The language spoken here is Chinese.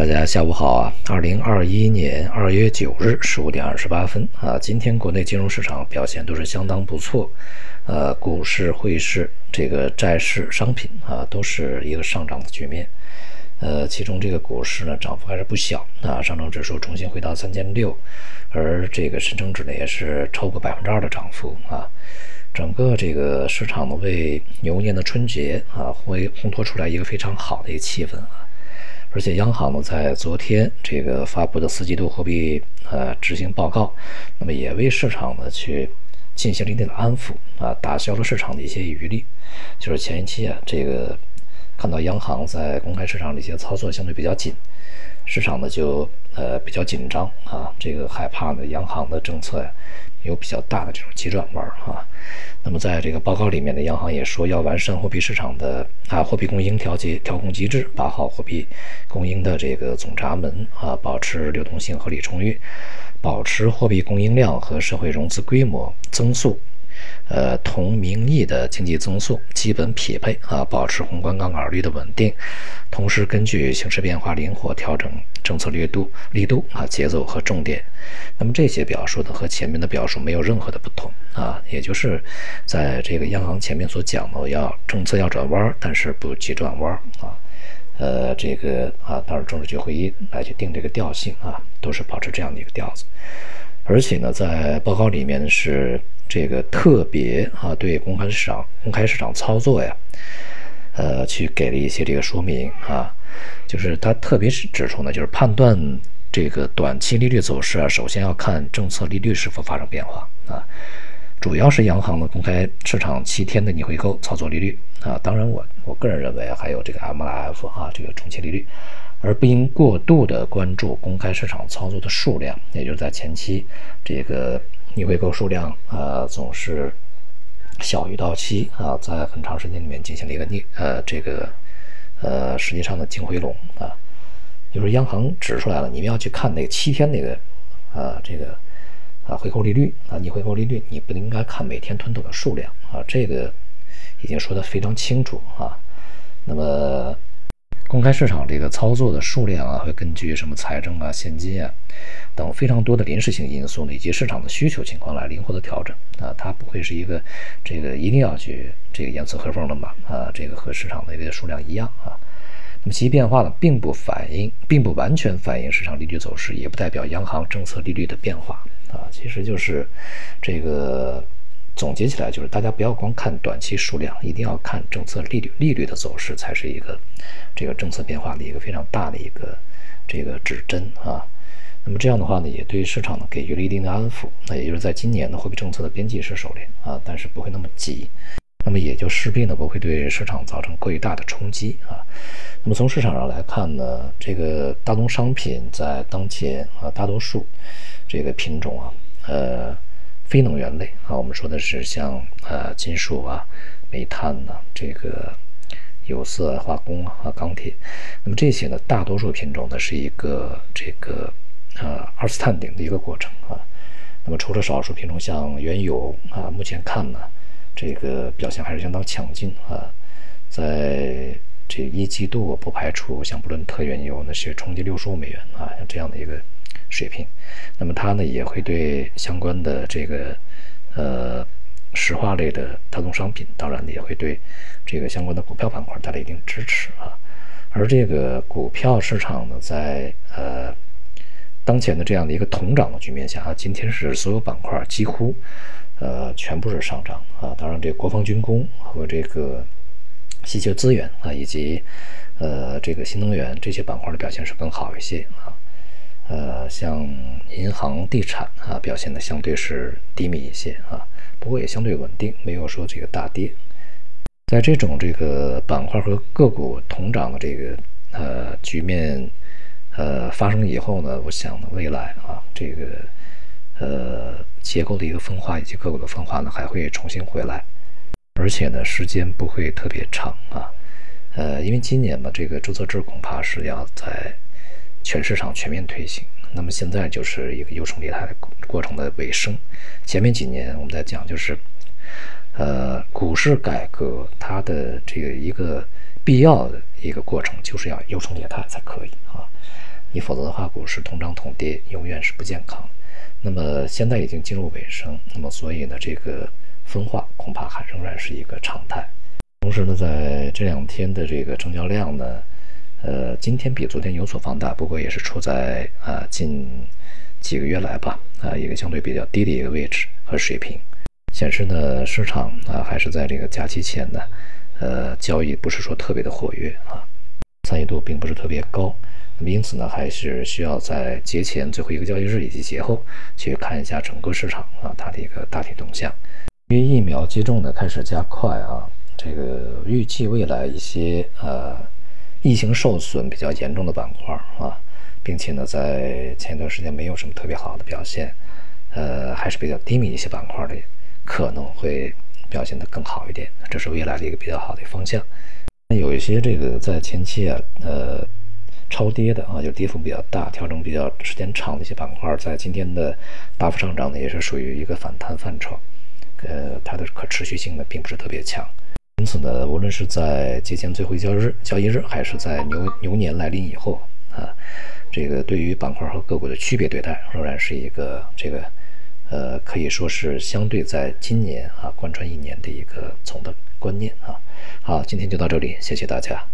大家下午好啊！二零二一年二月九日十五点二十八分啊，今天国内金融市场表现都是相当不错，呃，股市、汇市、这个债市、商品啊，都是一个上涨的局面。呃，其中这个股市呢，涨幅还是不小啊，上证指数重新回到三千六，而这个深成指呢，也是超过百分之二的涨幅啊。整个这个市场呢，为牛年的春节啊，会烘托出来一个非常好的一个气氛啊。而且央行呢，在昨天这个发布的四季度货币呃执行报告，那么也为市场呢去进行了一定的安抚啊，打消了市场的一些余力。就是前一期啊，这个看到央行在公开市场的一些操作相对比较紧，市场呢就呃比较紧张啊，这个害怕呢央行的政策呀。有比较大的这种急转弯啊，那么在这个报告里面呢，央行也说要完善货币市场的啊货币供应调节调控机制，把好货币供应的这个总闸门啊，保持流动性合理充裕，保持货币供应量和社会融资规模增速。呃，同名义的经济增速基本匹配啊，保持宏观杠杆率的稳定，同时根据形势变化灵活调整政策力度、力度啊、节奏和重点。那么这些表述呢，和前面的表述没有任何的不同啊，也就是在这个央行前面所讲的，要政策要转弯，但是不急转弯啊。呃，这个啊，当时候政治局会议来去定这个调性啊，都是保持这样的一个调子。而且呢，在报告里面是这个特别啊，对公开市场公开市场操作呀，呃，去给了一些这个说明啊，就是他特别是指出呢，就是判断这个短期利率走势啊，首先要看政策利率是否发生变化啊，主要是央行的公开市场七天的逆回购操作利率啊，当然我我个人认为还有这个 MLF 啊，这个中期利率。而不应过度的关注公开市场操作的数量，也就是在前期，这个逆回购数量啊总是小于到期啊，在很长时间里面进行了一个逆呃这个呃实际上的净回笼啊，就是央行指出来了，你们要去看那个七天那个啊这个啊回购利率啊逆回购利率，你不应该看每天吞吐的数量啊，这个已经说的非常清楚啊，那么。公开市场这个操作的数量啊，会根据什么财政啊、现金啊等非常多的临时性因素呢，以及市场的需求情况来灵活的调整啊，它不会是一个这个一定要去这个严丝合缝的嘛啊，这个和市场的一个数量一样啊。那么其变化呢，并不反映，并不完全反映市场利率走势，也不代表央行政策利率的变化啊，其实就是这个。总结起来就是，大家不要光看短期数量，一定要看政策利率利率的走势，才是一个这个政策变化的一个非常大的一个这个指针啊。那么这样的话呢，也对市场呢给予了一定的安抚。那也就是在今年的货币政策的边际是收敛啊，但是不会那么急。那么也就势必呢不会对市场造成过于大的冲击啊。那么从市场上来看呢，这个大宗商品在当前啊大多数这个品种啊，呃。非能源类啊，我们说的是像呃金属啊、煤炭呐、这个有色化工啊、钢铁，那么这些呢，大多数品种呢是一个这个呃二次探顶的一个过程啊。那么除了少数品种像原油啊，目前看呢，这个表现还是相当强劲啊。在这一季度，不排除像布伦特原油那是冲击六十五美元啊，像这样的一个。水平，那么它呢也会对相关的这个呃石化类的大宗商品，当然也会对这个相关的股票板块带来一定支持啊。而这个股票市场呢，在呃当前的这样的一个同涨的局面下啊，今天是所有板块几乎呃全部是上涨啊。当然，这国防军工和这个稀缺资源啊，以及呃这个新能源这些板块的表现是更好一些啊。呃，像银行、地产啊，表现的相对是低迷一些啊，不过也相对稳定，没有说这个大跌。在这种这个板块和个股同涨的这个呃局面呃发生以后呢，我想呢，未来啊，这个呃结构的一个分化以及个股的分化呢，还会重新回来，而且呢，时间不会特别长啊。呃，因为今年嘛，这个注册制恐怕是要在。全市场全面推行，那么现在就是一个优胜劣汰的过程的尾声。前面几年我们在讲，就是呃股市改革它的这个一个必要的一个过程，就是要优胜劣汰才可以啊。你否则的话，股市同涨同跌永远是不健康的。那么现在已经进入尾声，那么所以呢，这个分化恐怕还仍然是一个常态。同时呢，在这两天的这个成交量呢，呃，今天比昨天有所放大，不过也是处在啊近几个月来吧啊一个相对比较低的一个位置和水平，显示呢市场啊还是在这个假期前呢，呃交易不是说特别的活跃啊，参与度并不是特别高。那么因此呢，还是需要在节前最后一个交易日以及节后去看一下整个市场啊它的一个大体动向。因为疫苗接种呢开始加快啊，这个预计未来一些呃疫情受损比较严重的板块啊，并且呢在前一段时间没有什么特别好的表现，呃还是比较低迷一些板块的可能会表现得更好一点，这是未来的一个比较好的方向。那有一些这个在前期啊呃。超跌的啊，就跌幅比较大、调整比较时间长的一些板块，在今天的大幅上涨呢，也是属于一个反弹范畴。呃，它的可持续性呢，并不是特别强。因此呢，无论是在节前最后一交易日、交易日，还是在牛牛年来临以后啊，这个对于板块和个股的区别对待，仍然是一个这个呃，可以说是相对在今年啊贯穿一年的一个总的观念啊。好，今天就到这里，谢谢大家。